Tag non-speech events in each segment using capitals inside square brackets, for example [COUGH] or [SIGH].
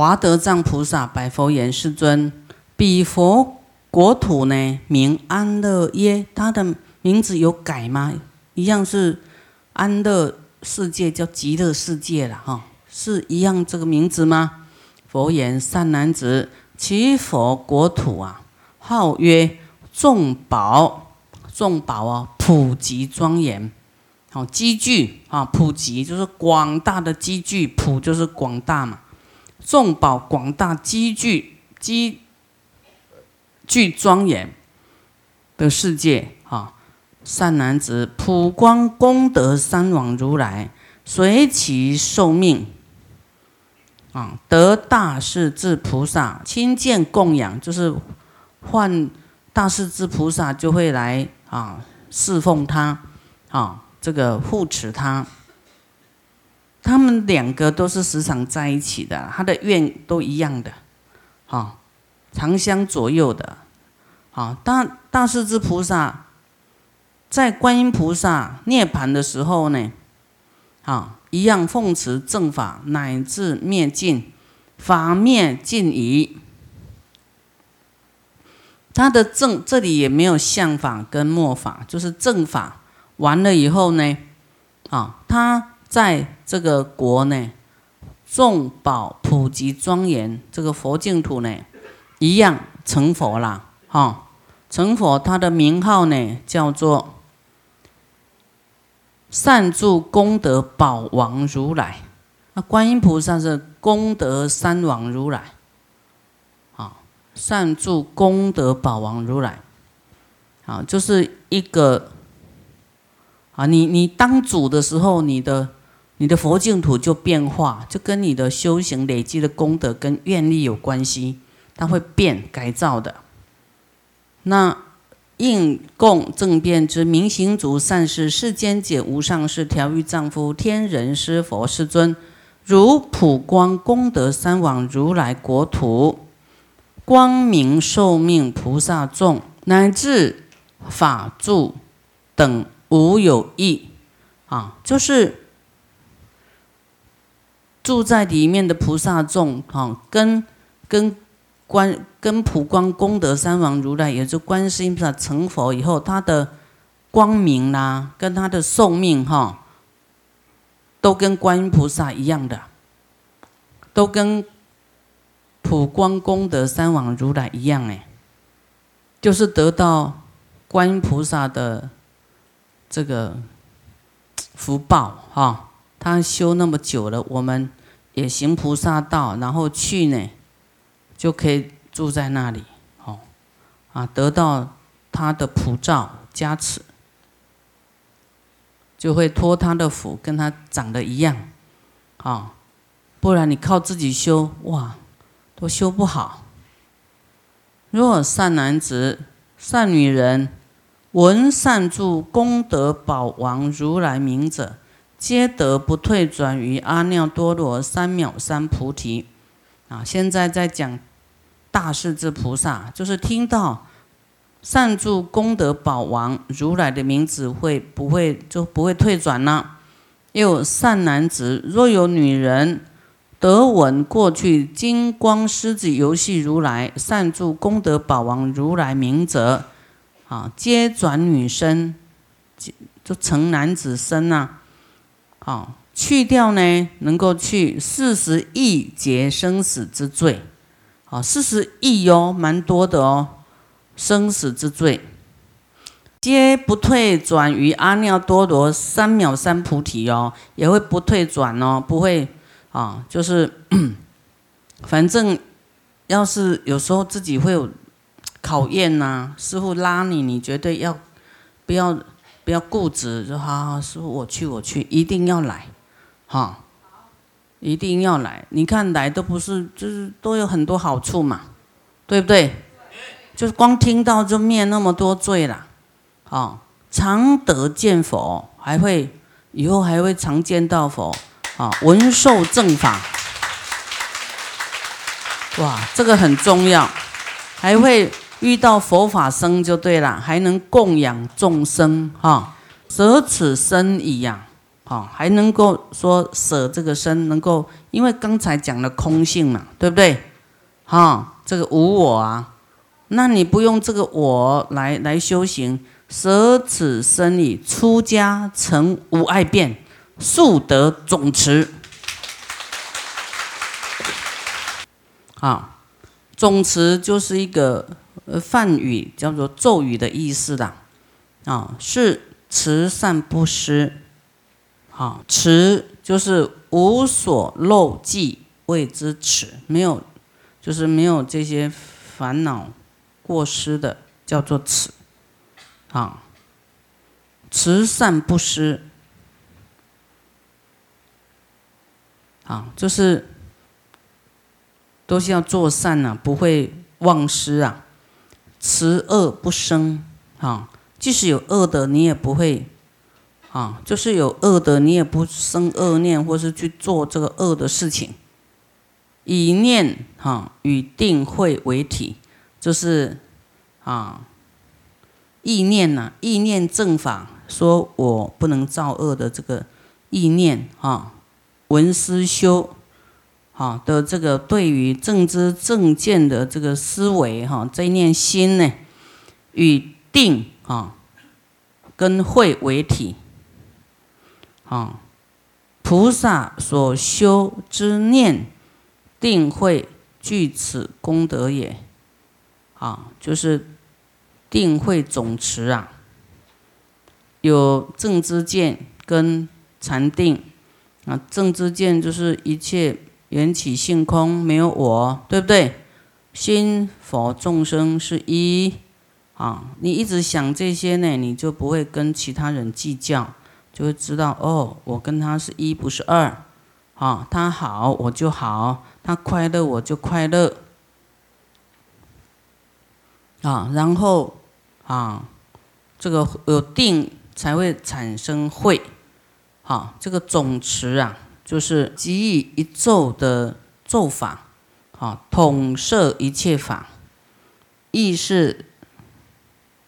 华德藏菩萨白佛言：“世尊，彼佛国土呢，名安乐耶？他的名字有改吗？一样是安乐世界，叫极乐世界了哈，是一样这个名字吗？”佛言：“善男子，其佛国土啊，号曰众宝，众宝啊，普及庄严。”好，积聚啊，普及就是广大的积聚，普就是广大嘛，众宝广大积聚积聚庄严的世界啊，善男子，普光功德三王如来随其受命啊，得大势至菩萨亲见供养，就是换大势至菩萨就会来啊侍奉他啊。这个护持他，他们两个都是时常在一起的，他的愿都一样的，哈，常相左右的，好，大大势至菩萨在观音菩萨涅盘的时候呢，啊，一样奉持正法，乃至灭尽，法灭尽矣。他的正这里也没有相法跟末法，就是正法。完了以后呢，啊，他在这个国呢，众宝普及庄严，这个佛净土呢，一样成佛了，哈，成佛，他的名号呢叫做善住功德宝王如来，那观音菩萨是功德三王如来，啊，善住功德宝王如来，啊，就是一个。啊，你你当主的时候，你的你的佛净土就变化，就跟你的修行累积的功德跟愿力有关系，它会变改造的。那应供正变之明行足善事世间解无上士调御丈夫天人师佛世尊，如普光功德三往如来国土，光明寿命菩萨众乃至法住等。无有异啊，就是住在里面的菩萨众哈，跟跟观跟普光功德三王如来，也就观世音菩萨成佛以后，他的光明啦，跟他的寿命哈，都跟观音菩萨一样的，都跟普光功德三王如来一样哎，就是得到观音菩萨的。这个福报哈，他修那么久了，我们也行菩萨道，然后去呢，就可以住在那里，哦，啊，得到他的普照加持，就会托他的福，跟他长得一样，啊，不然你靠自己修，哇，都修不好。若善男子、善女人。闻善住功德宝王如来名者，皆得不退转于阿耨多罗三藐三菩提。啊，现在在讲大势至菩萨，就是听到善住功德宝王如来的名字，会不会就不会退转呢？又善男子，若有女人得闻过去金光狮子游戏如来善住功德宝王如来名者。啊，皆转女身，就成男子身呐。好，去掉呢，能够去四十亿劫生死之罪。好，四十亿哟，蛮多的哦，生死之罪，皆不退转于阿耨多罗三藐三菩提哦，也会不退转哦，不会啊，就是 [CLEARS THROAT] 反正要是有时候自己会有。考验呐，师傅拉你，你绝对要不要不要固执，就好好师傅我去我去，一定要来，哈，一定要来。你看来都不是，就是都有很多好处嘛，对不对？就是光听到就灭那么多罪了，哦，常得见佛，还会以后还会常见到佛，啊，闻受正法，哇，这个很重要，还会。遇到佛法僧就对了，还能供养众生哈，舍此身以养，好，还能够说舍这个身，能够因为刚才讲了空性嘛，对不对？哈，这个无我啊，那你不用这个我来来修行，舍此身已出家成无爱变，速得总持。啊，总持就是一个呃梵语，叫做咒语的意思的，啊，是慈善不施。啊，慈就是无所漏迹谓之慈，没有，就是没有这些烦恼过失的，叫做慈。啊，慈善不施。啊，就是都是要做善呐，不会忘失啊。慈恶不生，啊，即使有恶的，你也不会。啊，就是有恶的，你也不生恶念，或是去做这个恶的事情。以念哈与定慧为体，就是啊意念呐，意念正法，说我不能造恶的这个意念啊，闻思修啊的这个对于正知正见的这个思维哈，这一念心呢，与定啊跟慧为体。啊，菩萨所修之念定会具此功德也。啊，就是定会总持啊，有正知见跟禅定啊。正知见就是一切缘起性空，没有我，对不对？心佛众生是一啊，你一直想这些呢，你就不会跟其他人计较。就会知道哦，我跟他是一，不是二，啊，他好我就好，他快乐我就快乐，啊，然后啊，这个有定才会产生慧，好，这个总持啊，就是给予一咒的咒法，啊，统摄一切法，意是。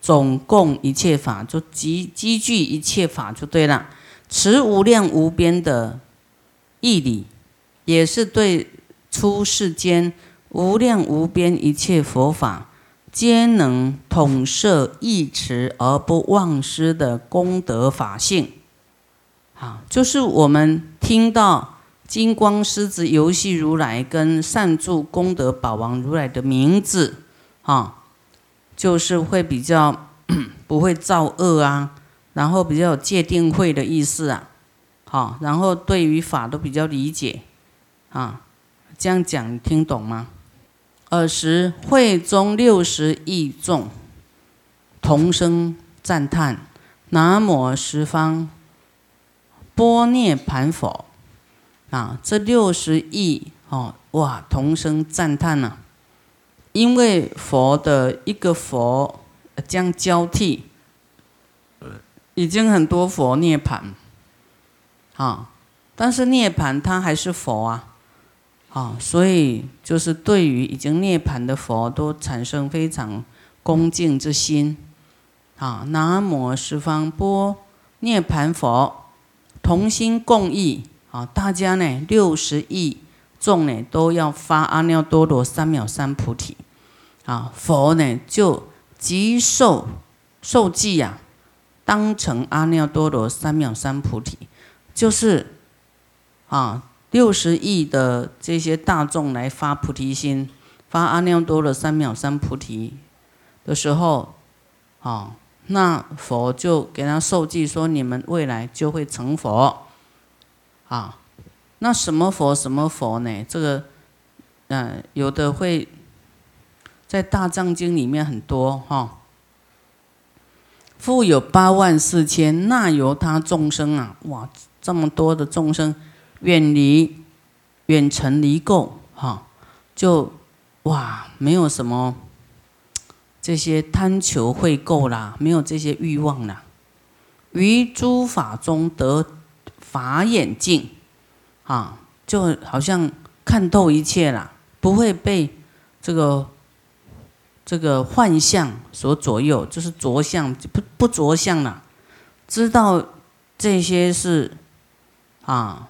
总共一切法，就集积聚一切法就对了。持无量无边的义理，也是对出世间无量无边一切佛法，皆能统摄一持而不忘失的功德法性。啊，就是我们听到金光狮子游戏如来跟善住功德宝王如来的名字，啊。就是会比较不会造恶啊，然后比较有戒定慧的意思啊，好，然后对于法都比较理解啊，这样讲你听懂吗？尔时会中六十亿众同声赞叹：“南无十方波涅盘佛！”啊，这六十亿哦，哇，同声赞叹呐。因为佛的一个佛将交替，已经很多佛涅盘，啊，但是涅盘它还是佛啊，啊，所以就是对于已经涅盘的佛都产生非常恭敬之心，啊，南无十方波涅盘佛，同心共意，啊，大家呢六十亿。众呢都要发阿耨多罗三藐三菩提，啊，佛呢就即受受记呀，当成阿耨多罗三藐三菩提，就是啊六十亿的这些大众来发菩提心，发阿耨多罗三藐三菩提的时候，啊，那佛就给他受记说，你们未来就会成佛，啊。那什么佛什么佛呢？这个，嗯，有的会在大藏经里面很多哈。复有八万四千那由他众生啊，哇，这么多的众生远离远程离垢哈，就哇没有什么这些贪求会够啦，没有这些欲望啦，于诸法中得法眼镜。啊，就好像看透一切了，不会被这个这个幻象所左右，就是着相不不着相了。知道这些是啊，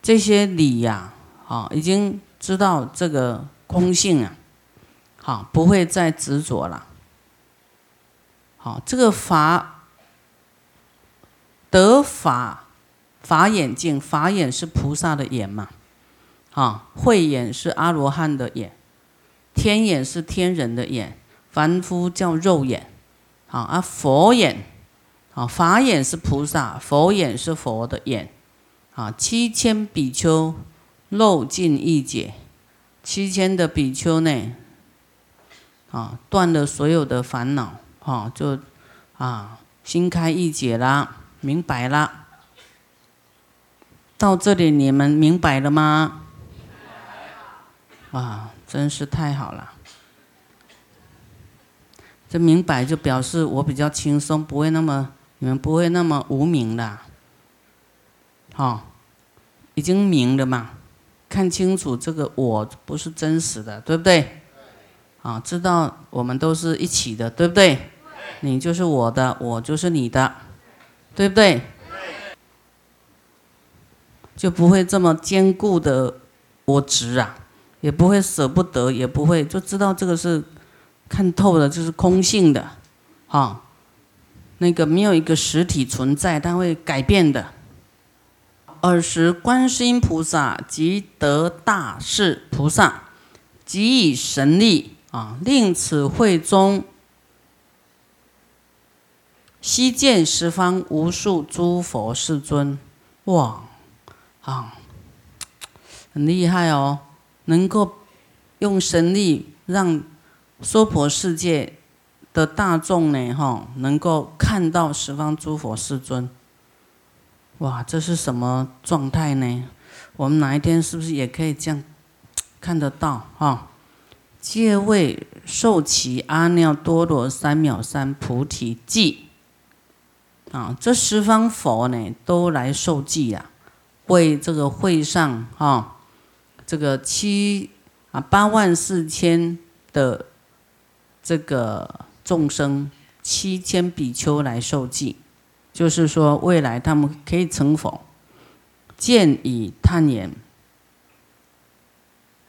这些理呀，啊，已经知道这个空性啊，啊，不会再执着了。好，这个法得法法眼镜，法眼是菩萨的眼嘛，啊，慧眼是阿罗汉的眼，天眼是天人的眼，凡夫叫肉眼，好，啊，佛眼。啊，法眼是菩萨，佛眼是佛的眼。啊，七千比丘漏尽一解，七千的比丘呢，啊，断了所有的烦恼，哈，就啊，心开意解啦，明白啦。到这里你们明白了吗？啊，真是太好了。这明白就表示我比较轻松，不会那么。你们不会那么无名的，好，已经明了嘛？看清楚这个我不是真实的，对不对？啊，知道我们都是一起的，对不对？你就是我的，我就是你的，对不对？就不会这么坚固的我执啊，也不会舍不得，也不会就知道这个是看透了，就是空性的，哈。那个没有一个实体存在，它会改变的。尔时，观世音菩萨即得大士菩萨，即以神力啊，令此会中悉见十方无数诸佛世尊。哇，啊，很厉害哦！能够用神力让娑婆世界。的大众呢，哈，能够看到十方诸佛世尊，哇，这是什么状态呢？我们哪一天是不是也可以这样 [TSK] 看得到？哈，借为受其阿耨多罗三藐三菩提记，啊，这十方佛呢都来受记呀，为这个会上哈，这个七啊八万四千的这个。众生七千比丘来受记，就是说未来他们可以成佛。见以叹言：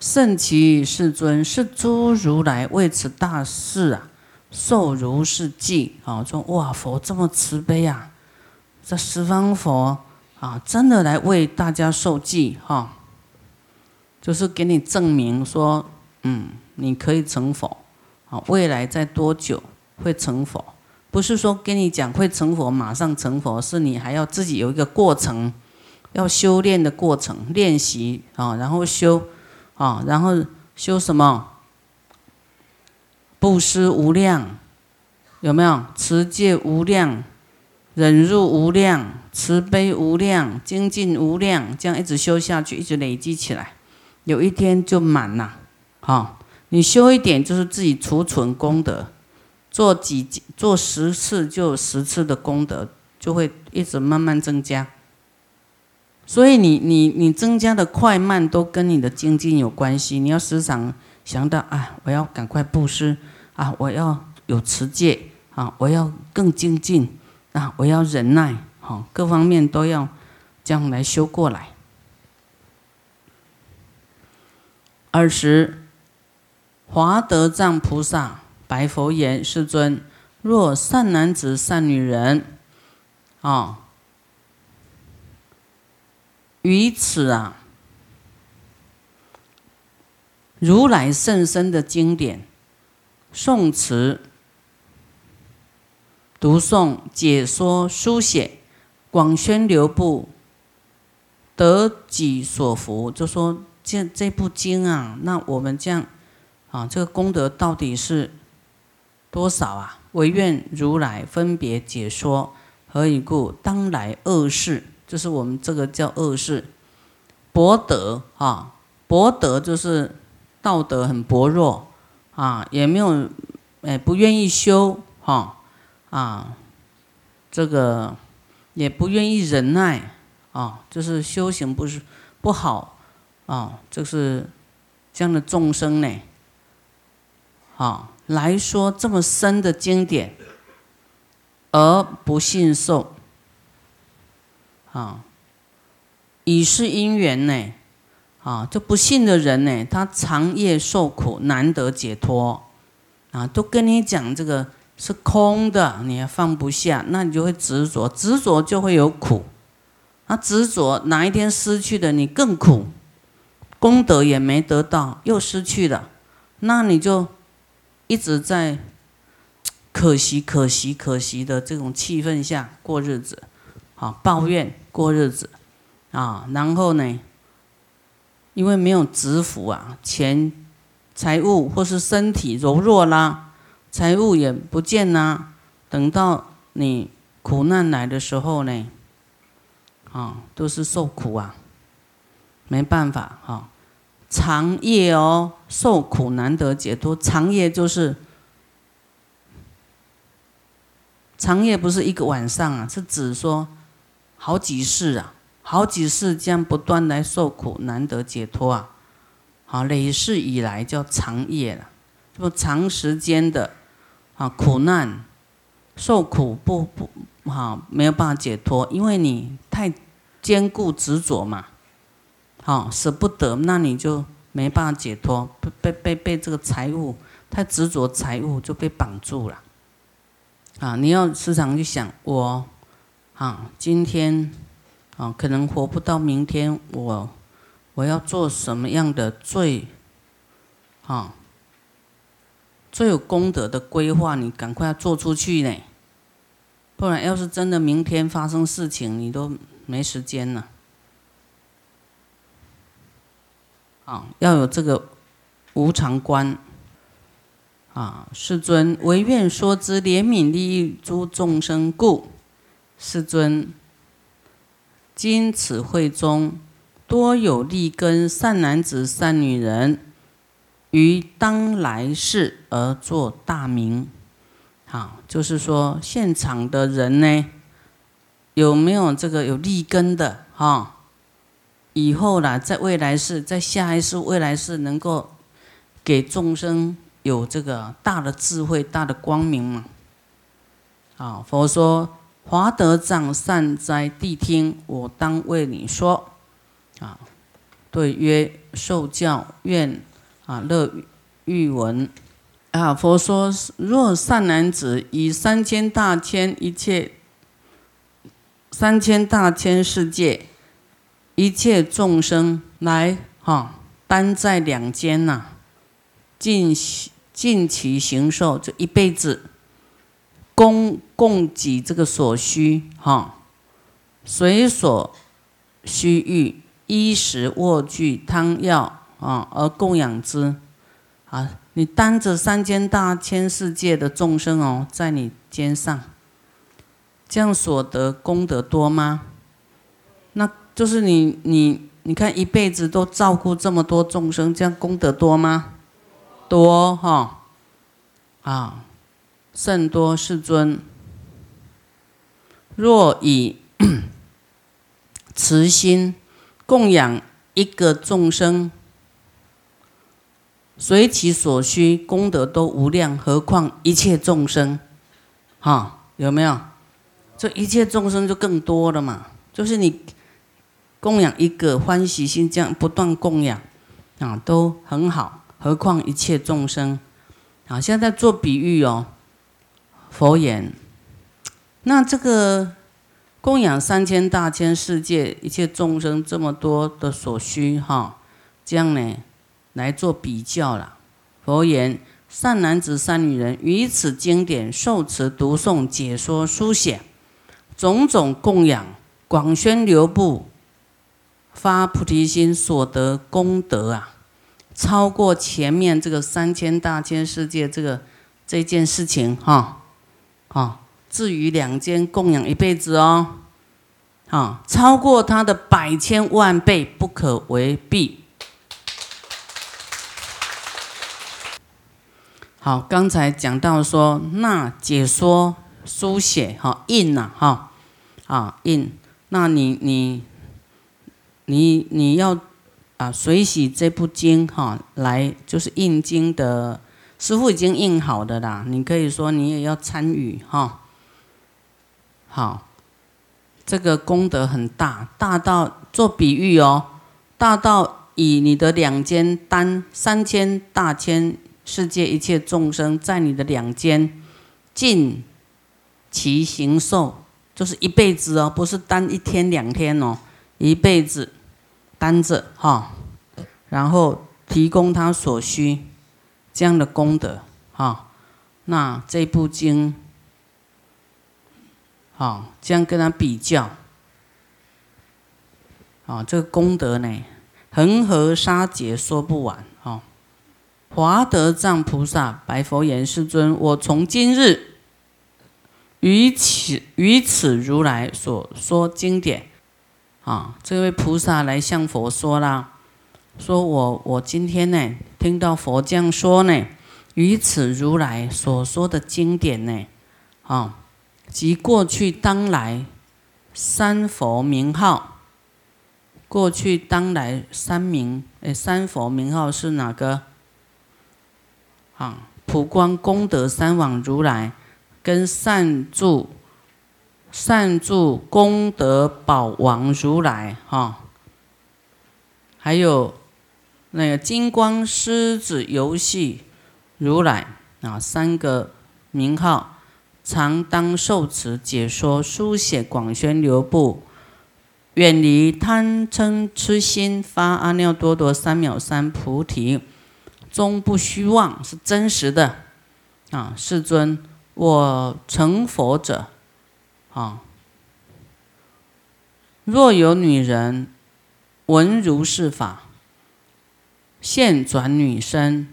圣其世尊，是诸如来为此大事啊，受如是记啊。说哇，佛这么慈悲啊，这十方佛啊，真的来为大家受记哈，就是给你证明说，嗯，你可以成佛啊，未来在多久？会成佛，不是说跟你讲会成佛，马上成佛，是你还要自己有一个过程，要修炼的过程，练习啊，然后修啊，然后修什么？布施无量，有没有？持戒无量，忍辱无量，慈悲无量，精进无量，这样一直修下去，一直累积起来，有一天就满了。好，你修一点，就是自己储存功德。做几做十次，就十次的功德就会一直慢慢增加。所以你你你增加的快慢都跟你的精进有关系。你要时常想到啊，我要赶快布施啊，我要有持戒啊，我要更精进啊，我要忍耐，好，各方面都要这样来修过来。二十华德藏菩萨。白佛言：“世尊，若善男子、善女人，啊，于此啊，如来甚深的经典诵词、读诵、解说、书写、广宣流布，得己所福。就说这这部经啊，那我们这样啊，这个功德到底是？”多少啊？唯愿如来分别解说，何以故？当来恶世，就是我们这个叫恶事，薄德啊，薄德就是道德很薄弱啊，也没有哎，不愿意修哈啊，这个也不愿意忍耐啊，就是修行不是不好啊，就是这样的众生呢，啊。来说这么深的经典，而不信受，啊，以是因缘呢，啊，就不信的人呢，他长夜受苦，难得解脱，啊，都跟你讲这个是空的，你还放不下，那你就会执着，执着就会有苦，啊执着哪一天失去的你更苦，功德也没得到，又失去了，那你就一直在可惜、可惜、可惜的这种气氛下过日子，啊，抱怨过日子。啊，然后呢？因为没有执福啊，钱、财物或是身体柔弱啦，财物也不见啦。等到你苦难来的时候呢，啊，都是受苦啊，没办法哈。长夜哦，受苦难得解脱。长夜就是长夜，不是一个晚上啊，是指说好几世啊。好几世这样不断来受苦，难得解脱啊！好，累世以来叫长夜了，这么长时间的啊苦难受苦不不好，没有办法解脱，因为你太坚固执着嘛，好舍不得，那你就没办法解脱，被被被被这个财物太执着，财物就被绑住了啊！你要时常去想我啊，今天。啊，可能活不到明天，我我要做什么样的最，啊，最有功德的规划？你赶快要做出去呢，不然要是真的明天发生事情，你都没时间了。啊，要有这个无常观。啊，世尊唯愿说之怜悯利益诸众生故，世尊。今此会中，多有利根善男子、善女人，于当来世而作大名。好，就是说现场的人呢，有没有这个有利根的？哈，以后啦，在未来世，在下一世、未来世，能够给众生有这个大的智慧、大的光明嘛？啊，佛说。华德藏善哉谛听，我当为你说。啊，对曰：受教愿啊乐欲闻。啊，佛说：若善男子以三千大千一切三千大千世界一切众生来哈，担在两肩呐，尽尽其行受，这一辈子。供供给这个所需哈，随所需欲衣食卧具汤药啊，而供养之啊。你担着三千大千世界的众生哦，在你肩上，这样所得功德多吗？那就是你你你看一辈子都照顾这么多众生，这样功德多吗？多哈啊。甚多世尊，若以 [CLEARS THROAT] 慈心供养一个众生，随其所需，功德都无量。何况一切众生，哈，有没有？这一切众生就更多了嘛。就是你供养一个欢喜心，这样不断供养啊，都很好。何况一切众生啊？现在做比喻哦。佛言：“那这个供养三千大千世界一切众生这么多的所需，哈，这样呢来做比较了。佛言：善男子、善女人于此经典受持、读诵、解说、书写种种供养、广宣流布、发菩提心所得功德啊，超过前面这个三千大千世界这个这件事情，哈。”啊，至于两间供养一辈子哦，啊，超过他的百千万倍，不可为弊。好，刚才讲到说，那解说书写哈印呐哈啊印，那你你你你要啊水洗这部经哈来就是印经的。师傅已经印好的啦，你可以说你也要参与哈。好，这个功德很大，大到做比喻哦，大到以你的两肩担三千大千世界一切众生在你的两肩尽其行受，就是一辈子哦，不是担一天两天哦，一辈子担着哈，然后提供他所需。这样的功德哈，那这部经。啊，这样跟他比较，啊，这个功德呢，恒河沙劫说不完。啊，华德藏菩萨白佛言：“世尊，我从今日于此于此如来所说经典，啊，这位菩萨来向佛说啦，说我我今天呢，听到佛这样说呢，于此如来所说的经典呢，啊。”即过去当来三佛名号，过去当来三名，诶，三佛名号是哪个？啊，普光功德三王如来，跟善住善住功德宝王如来，哈，还有那个金光狮子游戏如来啊，三个名号。常当受持解说书写广宣流布，远离贪嗔痴心，发阿耨多罗三藐三菩提，终不虚妄，是真实的。啊，世尊，我成佛者，啊，若有女人闻如是法，现转女身，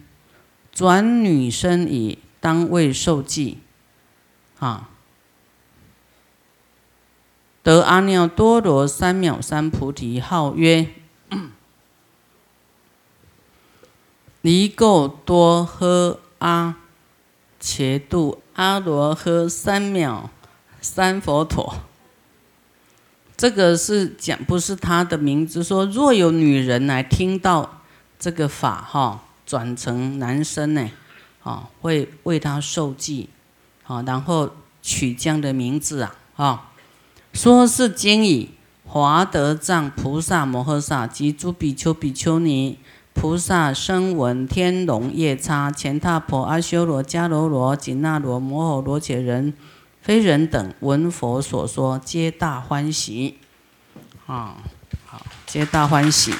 转女身以，当为受记。啊，得阿耨多罗三藐三菩提号曰 [CLEARS THROAT] 离垢多呵阿切度阿罗呵三藐三佛陀。这个是讲，不是他的名字。说若有女人来听到这个法，哈，转成男生呢，啊，会为他受记。啊，然后取这样的名字啊，啊，说是经以华德藏菩萨摩诃萨及诸比丘比丘尼菩萨声闻天龙夜叉乾闼婆阿修罗迦罗罗紧那罗摩诃罗伽人非人等闻佛所说，皆大欢喜。啊，好，皆大欢喜。